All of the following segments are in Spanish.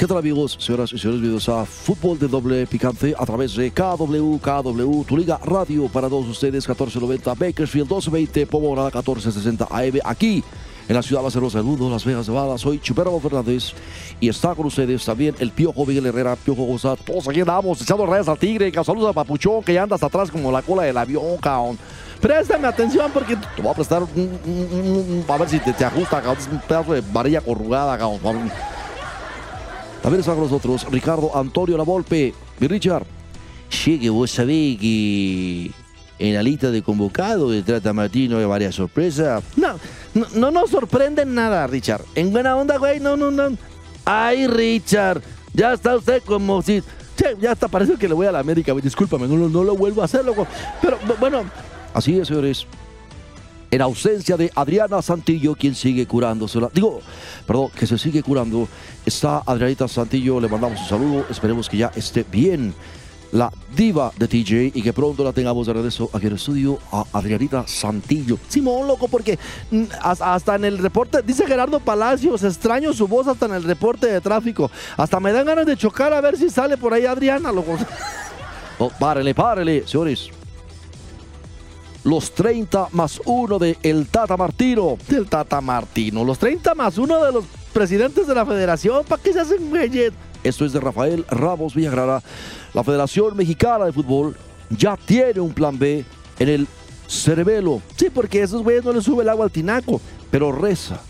¿Qué tal amigos, señoras y señores? Bienvenidos a Fútbol de Doble Picante a través de KW, KW, tu liga radio para todos ustedes, 1490 Bakersfield, 1220 Pomona, 1460 AM, aquí en la ciudad más hermosa del mundo, Las Vegas, Nevada. Soy Chupero Fernández y está con ustedes también el Piojo Miguel Herrera, Piojo González. Todos aquí andamos echando rayas al tigre, saludos a Papuchón que ya anda hasta atrás como la cola del avión, cabrón. Préstame atención porque te voy a prestar un, un- a ver si te, ajusta, cabrón. Es un pedazo de varilla corrugada, cabrón. También está con nosotros Ricardo Antonio Lavolpe. Mi Richard. Sí, que vos sabés que en la lista de convocados de Trata Martino hay varias sorpresas. No, no, no nos sorprende nada, Richard. En buena onda, güey, no, no, no. Ay, Richard, ya está usted como si... Che, ya hasta parece que le voy a la América, güey. Discúlpame, no, lo- no lo vuelvo a hacer, loco. Pero, bu- bueno, Así es, señores. En ausencia de Adriana Santillo, quien sigue curándose. Digo, perdón, que se sigue curando. Está Adrianita Santillo, le mandamos un saludo. Esperemos que ya esté bien la diva de TJ y que pronto la tengamos de regreso aquí en el estudio a Adrianita Santillo. Simón, loco, porque mm, has- hasta en el reporte, dice Gerardo Palacios, extraño su voz hasta en el reporte de tráfico. Hasta me dan ganas de chocar a ver si sale por ahí Adriana, loco. Oh, párele, párele, señores. Los 30 más 1 de El Tata Martino. Del Tata Martino, los 30 más uno de los presidentes de la federación, ¿para qué se hacen güeyes? Esto es de Rafael Ramos Villagrana. La Federación Mexicana de Fútbol ya tiene un plan B en el cerebelo, Sí, porque a esos güeyes no les sube el agua al tinaco. pero reza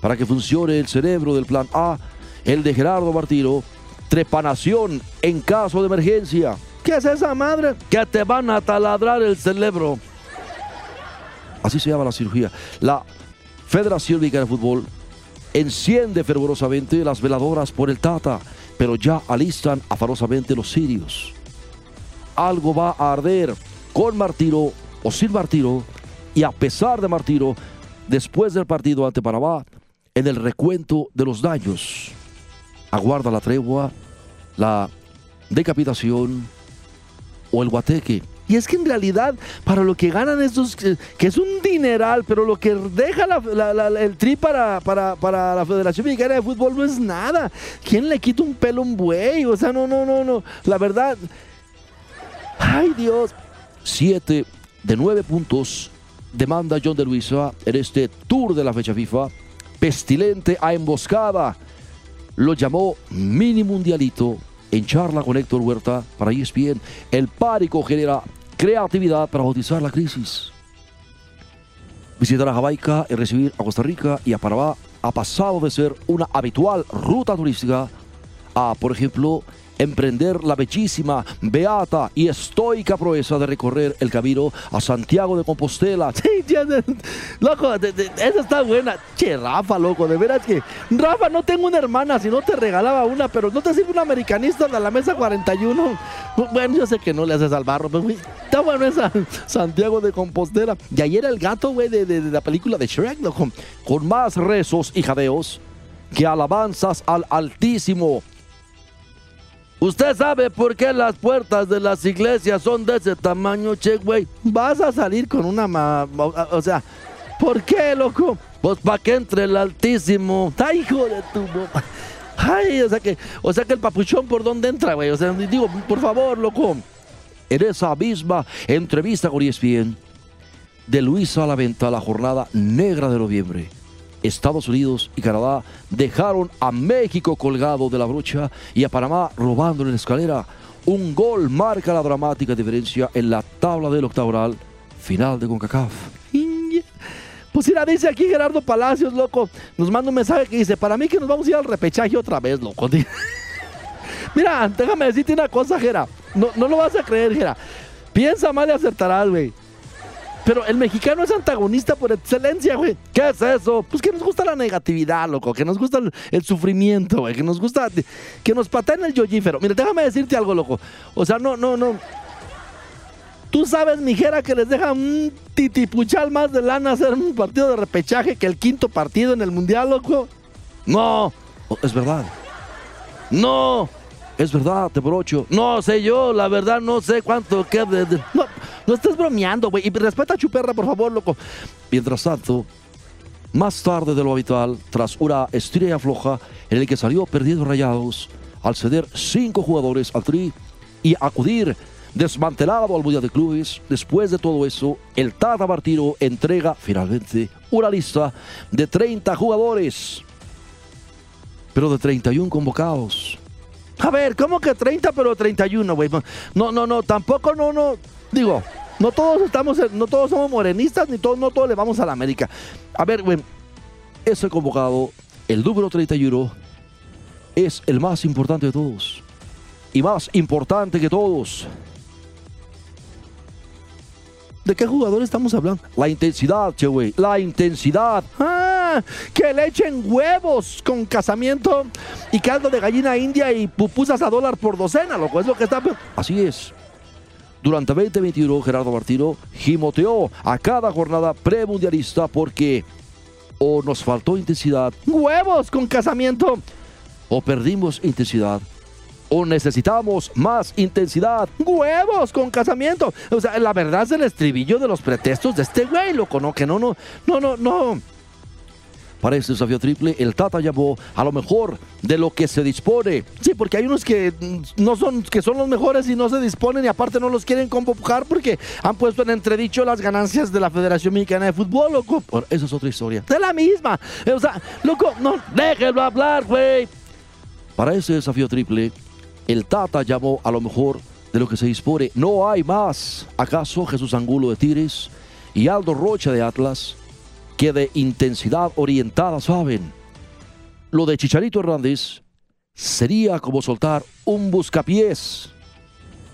para que funcione el cerebro del plan A, el de Gerardo Martino, trepanación en caso de emergencia. ¿Qué es esa madre? Que te van a taladrar el cerebro. Así se llama la cirugía. La Federación Mexicana de Fútbol enciende fervorosamente las veladoras por el Tata, pero ya alistan afanosamente los sirios. Algo va a arder con Martiro o sin Martiro, y a pesar de Martiro, después del partido ante Panamá, en el recuento de los daños, aguarda la tregua, la decapitación o el guateque. Y es que en realidad, para lo que ganan estos, que es un dineral, pero lo que deja el tri para, para, para la Federación Mexicana de Fútbol no es nada. ¿Quién le quita un pelo a un buey? O sea, no, no, no, no. La verdad. Ay, Dios. Siete de nueve puntos demanda John de Luisa en este tour de la fecha FIFA. Pestilente a emboscada. Lo llamó mini mundialito en charla con Héctor Huerta para ESPN. El pánico genera creatividad para bautizar la crisis. Visitar a Jamaica y recibir a Costa Rica y a Panamá ha pasado de ser una habitual ruta turística a, por ejemplo, emprender la bellísima, beata y estoica proeza de recorrer el camino a Santiago de Compostela. Sí, ya, loco, esa está buena. Che, Rafa, loco, de veras que. Rafa, no tengo una hermana, si no te regalaba una, pero no te sirve un americanista de la mesa 41. Bueno, yo sé que no le haces al barro, pero está bueno esa Santiago de Compostela. Y ayer el gato, güey, de, de- de la película de Shrek, loco. Con más rezos y jadeos que alabanzas al Altísimo. ¿Usted sabe por qué las puertas de las iglesias son de ese tamaño, che, güey? Vas a salir con una ma... O sea, ¿por qué, loco? Pues para que entre el altísimo. ¡Ay, hijo de tu! Ay, o sea que, o sea que el papuchón por dónde entra, güey. O sea, digo, por favor, loco. En esa misma entrevista con ESPN, de Luisa a la venta la jornada negra de noviembre. Estados Unidos y Canadá dejaron a México colgado de la brocha y a Panamá robando en la escalera. Un gol marca la dramática diferencia en la tabla del octagonal final de CONCACAF. Pues mira, dice aquí Gerardo Palacios, loco. Nos manda un mensaje que dice, para mí que nos vamos a ir al repechaje otra vez, loco. mira, déjame decirte una cosa, Gera. No, no lo vas a creer, Gera. Piensa mal y acertarás, güey. Pero el mexicano es antagonista por excelencia, güey. ¿Qué es eso? Pues que nos gusta la negatividad, loco, que nos gusta el, sufrimiento, güey, que nos gusta, que nos pateen el yoyífero. Mira, déjame decirte algo, loco. O sea, no, no, no. Tú sabes, mijera, que les deja un titipuchal más de lana hacer un partido de repechaje que el quinto partido en el mundial, loco. No, es verdad. No, es verdad, te brocho. No sé yo, la verdad no sé cuánto. De, no, no estés bromeando, güey. Y respeta a Chuperra, por favor, loco. Mientras tanto, más tarde de lo habitual, tras una estrella floja en el que salió perdiendo rayados, al ceder cinco jugadores al tri y acudir desmantelado al Mundial de Clubes, después de todo eso, el Tata Martino entrega finalmente una lista de 30 jugadores, pero de 31 convocados a ver, ¿cómo que 30 pero 31, güey? No, no, no, tampoco, no, no. Digo, no todos estamos, no todos somos morenistas, ni todos, no todos le vamos a la América. A ver, güey, ese convocado, el número 31, es el más importante de todos. Y más importante que todos. ¿De qué jugador estamos hablando? La intensidad, che, güey. La intensidad. ¡Ah! Que le echen huevos con casamiento y caldo de gallina india y pupusas a dólar por docena, loco. Es lo que está. Así es. Durante 2021, Gerardo Martino gimoteó a cada jornada premundialista porque o nos faltó intensidad, huevos con casamiento, o perdimos intensidad o necesitamos más intensidad. ¡Huevos con casamiento! O sea, la verdad es el estribillo de los pretextos de este güey, loco, ¿no? Que no, no, no, no, no. Para este desafío triple, el Tata llamó a lo mejor de lo que se dispone. Sí, porque hay unos que no son, que son los mejores y no se disponen y aparte no los quieren convocar porque han puesto en entredicho las ganancias de la Federación Mexicana de Fútbol, loco. Esa es otra historia. De la misma. O sea, loco, no, déjenlo hablar, güey. Para ese desafío triple, el Tata llamó a lo mejor de lo que se dispone. No hay más. ¿Acaso Jesús Angulo de Tigres y Aldo Rocha de Atlas, que de intensidad orientada saben? Lo de Chicharito Hernández sería como soltar un buscapiés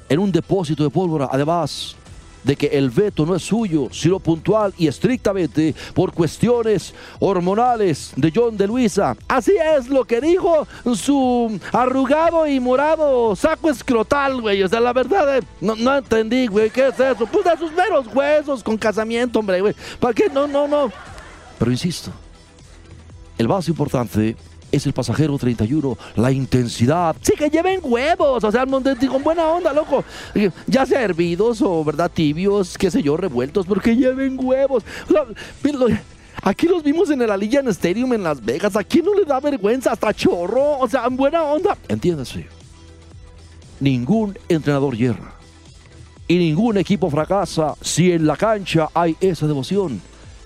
en un depósito de pólvora. Además, de que el veto no es suyo, sino puntual y estrictamente por cuestiones hormonales de John de Luisa. Así es lo que dijo su arrugado y morado saco escrotal, güey. O sea, la verdad, eh, no, no entendí, güey. ¿Qué es eso? Pues de sus meros huesos con casamiento, hombre, güey. ¿Para qué? No, no, no. Pero insisto, el más importante es el pasajero 31, la intensidad. Sí, que lleven huevos, o sea, con buena onda, loco. Ya sea hervidos o, ¿verdad? Tibios, qué sé yo, revueltos, porque lleven huevos. Aquí los vimos en el Allianz Stadium en Las Vegas. Aquí no le da vergüenza, hasta chorro. O sea, en buena onda. Entiéndase. Ningún entrenador hierra. Y ningún equipo fracasa si en la cancha hay esa devoción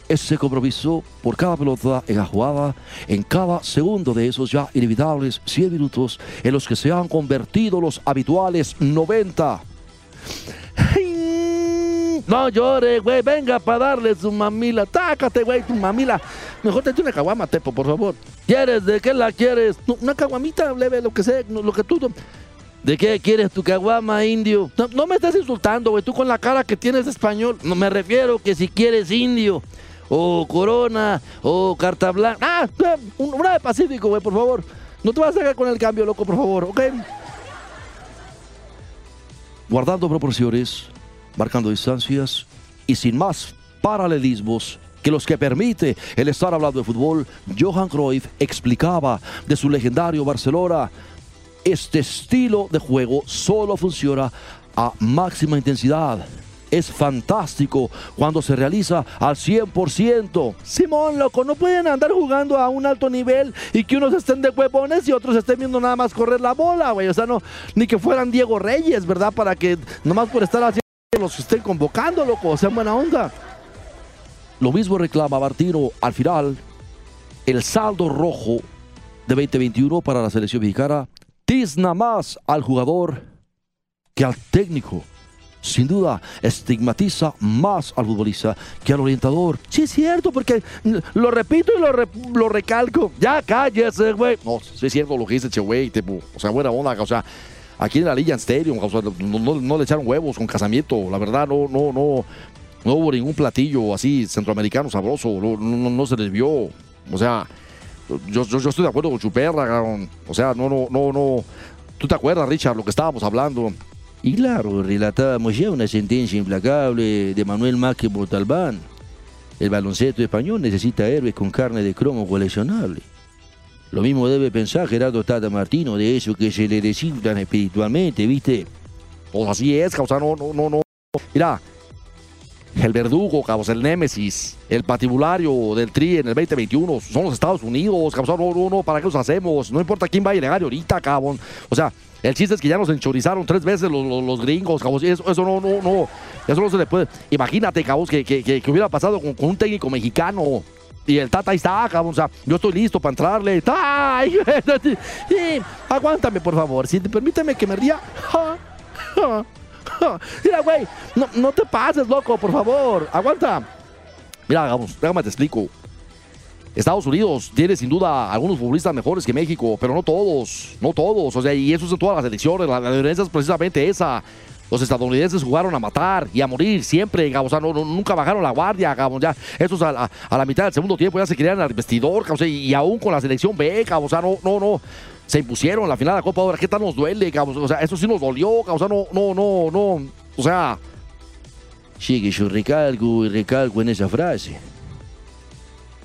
ese compromiso por cada pelota en la jugada, en cada segundo de esos ya inevitables 100 minutos en los que se han convertido los habituales 90. No llore, güey, venga para darle su mamila. Tácate, güey, tu mamila. Mejor te una caguama, Tepo, por favor. ¿Quieres? ¿De qué la quieres? una caguamita leve, lo que sea, lo que tú... ¿De qué quieres tu caguama, indio? No, no me estás insultando, güey, tú con la cara que tienes de español. No me refiero que si quieres indio o Corona, o Carta Blanca. Ah, una de Pacífico, güey, por favor. No te vas a sacar con el cambio, loco, por favor, ¿ok? Guardando proporciones, marcando distancias y sin más paralelismos que los que permite el estar hablando de fútbol, Johan Cruyff explicaba de su legendario Barcelona, este estilo de juego solo funciona a máxima intensidad es fantástico cuando se realiza al 100%. Simón, loco, no pueden andar jugando a un alto nivel y que unos estén de huevones y otros estén viendo nada más correr la bola, güey. O sea, no, ni que fueran Diego Reyes, ¿verdad? Para que nomás por estar haciendo los estén convocando, loco, o sea, buena onda. Lo mismo reclama Martino al final. El saldo rojo de 2021 para la selección mexicana tizna más al jugador que al técnico sin duda estigmatiza más al futbolista que al orientador. Sí, es cierto, porque lo repito y lo, recalco. Ya cállese, güey. No, sí es cierto lo que dice, che, güey. O sea, buena onda, o sea. Aquí en la Liga Stadium, o no, le echaron huevos con casamiento, la verdad, no, no, no. No hubo ningún platillo así centroamericano sabroso, no, no- se les vio. O sea, yo, yo, yo estoy de acuerdo con Chuperra. O sea, no, no, no, no. ¿Tú te acuerdas, Richard, lo que estábamos hablando? Y claro, relatábamos ya una sentencia implacable de Manuel Maque Montalbán. El baloncesto español necesita héroes con carne de cromo coleccionable. Lo mismo debe pensar Gerardo Tata Martino de eso que se le desinflan espiritualmente, ¿viste? Pues así es, causa, no, no, no, no. Mira, el verdugo, causa, el némesis, el patibulario del TRI en el 2021 son los Estados Unidos, causa, no, no, no, ¿para qué los hacemos? No importa quién vaya a llegar ahorita, cabrón. O sea, el chiste es que ya nos enchorizaron tres veces los, gringos, cabrón. Eso, no, no, no, eso no se le puede. Imagínate, cabrón, que, que, que, hubiera pasado con, un técnico mexicano. Y el Tata ahí está, cabrón. O sea, yo estoy listo para entrarle. ¡Ay! Sí, aguántame, por favor. Si te permíteme que me ría. Mira, güey, no, no te pases, loco, por favor. Aguanta. Mira, vamos, déjame te explico. Estados Unidos tiene sin duda algunos futbolistas mejores que México, pero no todos, no todos. O sea, y eso es en todas las elecciones. La, la diferencia es precisamente esa. Los estadounidenses jugaron a matar y a morir siempre. O sea, no, nunca bajaron la guardia, cabrón. Ya, estos a, la- mitad del segundo tiempo ya se querían al vestidor. O sea, y, aún con la selección B. O sea, no, no, no. Se impusieron la final de la Copa ahora. ¿Qué tal nos duele? O sea, eso sí nos dolió. O sea, no, no, no, no. O sea, Sí, que yo recalco y recalco en esa frase.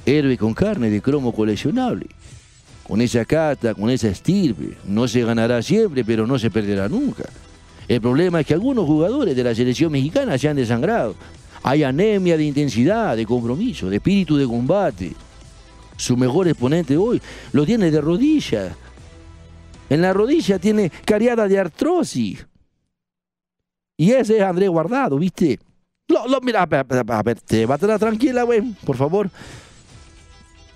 Héroe con carne de cromo coleccionable. Con esa cata, con esa estirpe. No se ganará siempre, pero no se perderá nunca. El problema es que algunos jugadores de la selección mexicana se han desangrado. Hay anemia de intensidad, de compromiso, de espíritu de combate. Su mejor exponente hoy lo tiene de rodilla. En la rodilla tiene cariada de artrosis. Y ese es Andrés Guardado, ¿viste? Lo, lo- mira, a ver, a llévatela tranquila, güey, por favor.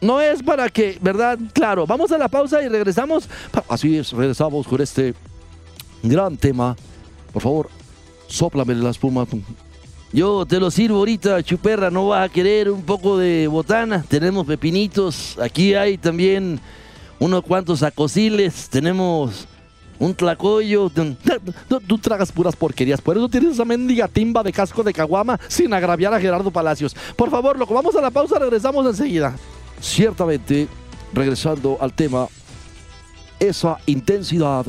No es para que, ¿verdad? Claro, vamos a la pausa y regresamos. Así es, regresamos con este gran tema. Por favor, sóplame la espuma. Yo te lo sirvo ahorita, chuperra, no vas a querer un poco de botana. Tenemos pepinitos, aquí hay también unos cuantos acosiles, tenemos un tlacoyo. Tú, tú tragas puras porquerías, por eso tienes esa mendiga timba de casco de caguama sin agraviar a Gerardo Palacios. Por favor, loco, vamos a la pausa, regresamos enseguida. Ciertamente, regresando al tema, esa intensidad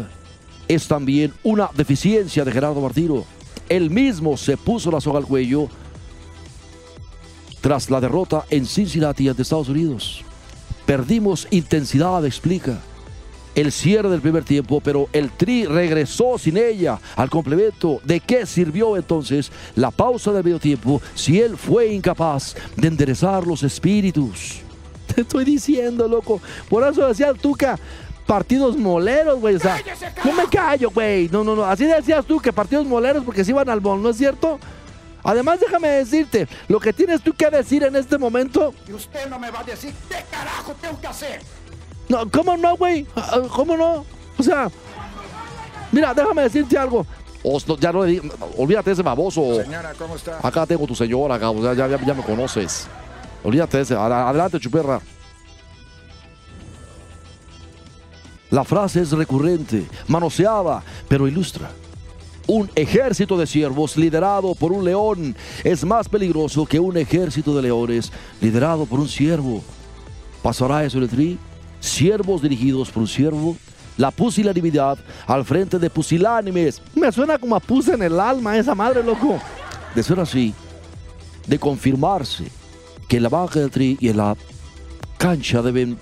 es también una deficiencia de Gerardo Martino. Él mismo se puso la soga al cuello tras la derrota en Cincinnati ante Estados Unidos. Perdimos intensidad, explica. El cierre del primer tiempo, pero el Tri regresó sin ella al complemento. ¿De qué sirvió entonces la pausa del medio tiempo si él fue incapaz de enderezar los espíritus? Te estoy diciendo, loco. Por eso decía el Tuca, partidos moleros, güey. O sea, no me callo, güey. No, no, no. Así decías tú que partidos moleros porque se iban al bol, ¿no es cierto? Además, déjame decirte, lo que tienes tú que decir en este momento. Y usted no me va a decir qué carajo tengo que hacer. No, ¿cómo no, güey? Ah, ¿Cómo no? O sea, mira, déjame decirte algo. No, ya no le olvídate ese baboso. Señora, ¿cómo está? Acá tengo tu señora, ya, ya, ya- ya me conoces. Olvídate de ese. Ad- Adelante, chuperra. La frase es recurrente, manoseada, pero ilustra. Un ejército de siervos liderado por un león es más peligroso que un ejército de leones liderado por un siervo. ¿Pasará eso en el tri? Siervos dirigidos por un siervo. La pusilanimidad al frente de pusilánimes. Me suena como a puse en el alma esa madre, loco. De ser así, de confirmarse que en la banca del tri y en la cancha deben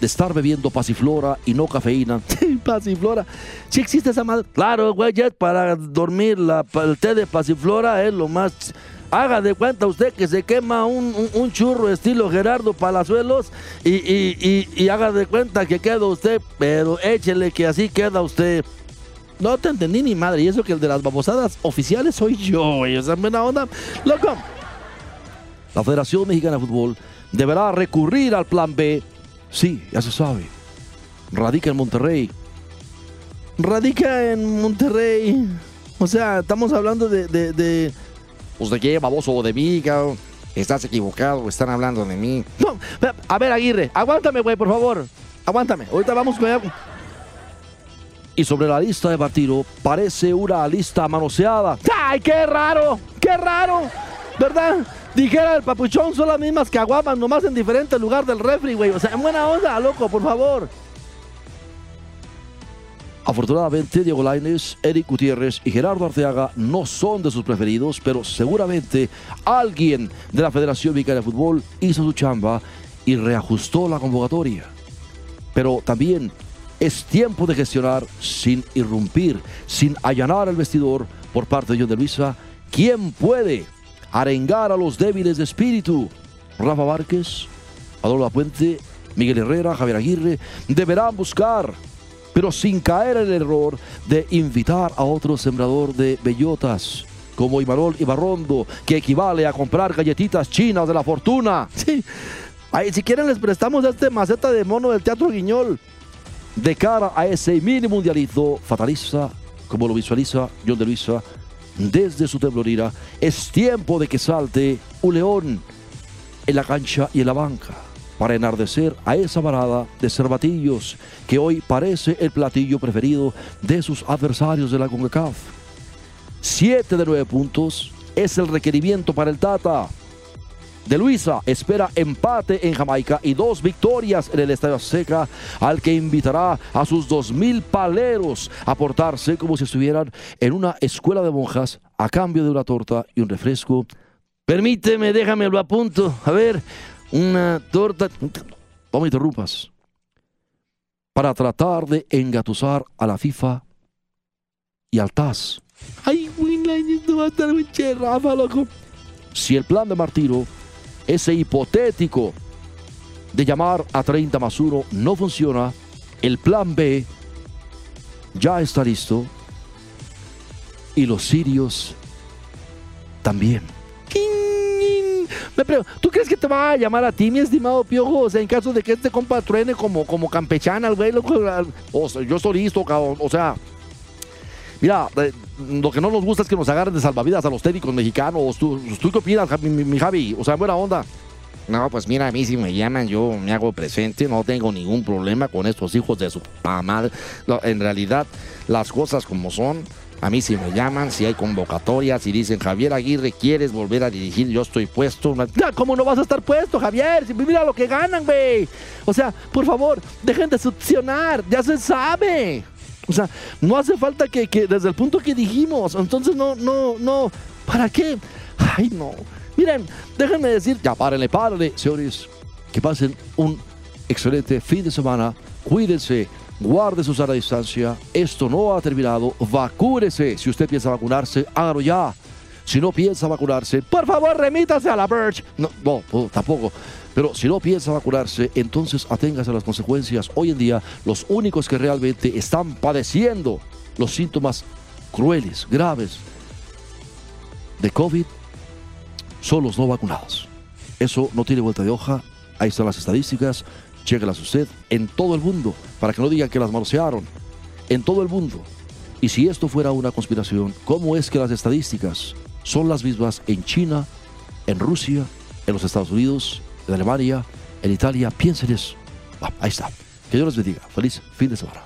de estar bebiendo pasiflora y no cafeína. Pasiflora. Sí existe esa madre. Claro, güey, para dormir, la, el té de pasiflora es lo más... Haga de cuenta usted que se quema un, un- churro estilo Gerardo Palazuelos y, y- y- y haga de cuenta que queda usted, pero échele que así queda usted. No te entendí ni madre. Y eso que el de las babosadas oficiales soy yo, güey. O sea, buena onda. Loco. La Federación Mexicana de Fútbol deberá recurrir al plan B. Sí, ya se sabe. Radica en Monterrey. Radica en Monterrey. O sea, estamos hablando de, de, de- Pues de qué, baboso, de mí, cabrón. Estás equivocado, están hablando de mí. A ver, Aguirre, aguántame, güey, por favor. Aguántame. Ahorita vamos con... Y sobre la lista de partido parece una lista manoseada. ¡Ay, qué raro! ¡Qué Qué raro, ¿verdad? Dijera el papuchón, son las mismas que aguaban, nomás en diferente lugar del refri, güey. O sea, en buena onda, loco, por favor. Afortunadamente, Diego Lainez, Eric Gutiérrez y Gerardo Arteaga no son de sus preferidos, pero seguramente alguien de la Federación Mexicana de Fútbol hizo su chamba y reajustó la convocatoria. Pero también es tiempo de gestionar sin irrumpir, sin allanar el vestidor por parte de John de Luisa. ¿Quién puede arengar a los débiles de espíritu? Rafa Márquez, Adolfo Puente, Miguel Herrera, Javier Aguirre deberán buscar pero sin caer en el error de invitar a otro sembrador de bellotas como Imanol Ibarrondo, que equivale a comprar galletitas chinas de la fortuna. Sí. Si quieren les prestamos este maceta de mono del Teatro Guiñol. De cara a ese mini mundialito fatalista, como lo visualiza John de Luisa, desde su temblorira, es tiempo de que salte un león en la cancha y en la banca para enardecer a esa varada de cervatillos que hoy parece el platillo preferido de sus adversarios de la CONCACAF. Siete de nueve puntos es el requerimiento para el Tata. De Luisa espera empate en Jamaica y dos victorias en el Estadio Seca, al que invitará a sus dos mil paleros a portarse como si estuvieran en una escuela de monjas a cambio de una torta y un refresco. Permíteme, déjame lo apunto. A ver, una torta. No me interrumpas. Para tratar de engatusar a la FIFA y al TAS. Ay, esto va a estar muy loco. Si el plan de Martiro, ese hipotético de llamar a 30 más 1 no funciona, el plan B ya está listo y los sirios también. ¿tú crees que te va a llamar a ti, mi estimado Piojo? O sea, en caso de que este compa truene como, como campechana, güey, loco. O yo estoy listo. O sea, mira, eh, lo que no nos gusta es que nos agarren de salvavidas a los técnicos mexicanos. ¿Tú, ¿tú qué opinas, mi, mi, Javi? O sea, buena onda. No, pues mira, a mí si me llaman, yo me hago presente, no tengo ningún problema con estos hijos de su mamá. En realidad, las cosas como son, a mí si me llaman, si hay convocatorias y dicen, Javier Aguirre, ¿quieres volver a dirigir? Yo estoy puesto. ¿Cómo no vas a estar puesto, Javier? Mira lo que ganan, güey. O sea, por favor, dejen de succionar. Ya se sabe. O sea, no hace falta que, que desde el punto que dijimos. Entonces, no, no, no. ¿Para qué? Ay, no. Miren, déjenme decir. Ya, párenle, párenle, señores. Que pasen un excelente fin de semana. Cuídense guarde su sana distancia. Esto no ha terminado. Vacúrese. Si usted piensa vacunarse, hágalo ya. Si no piensa vacunarse, por favor remítase a la Birch. No, no, tampoco. Pero si no piensa vacunarse, entonces aténgase a las consecuencias. Hoy en día, los únicos que realmente están padeciendo los síntomas crueles, graves de COVID son los no vacunados. Eso no tiene vuelta de hoja. Ahí están las estadísticas. Chéquelas usted en todo el mundo, para que no digan que las manosearon. En todo el mundo. Y si esto fuera una conspiración, ¿cómo es que las estadísticas son las mismas en China, en Rusia, en los Estados Unidos, en Alemania, en Italia? Piensen eso. ahí está. Que Dios les bendiga. Feliz fin de semana.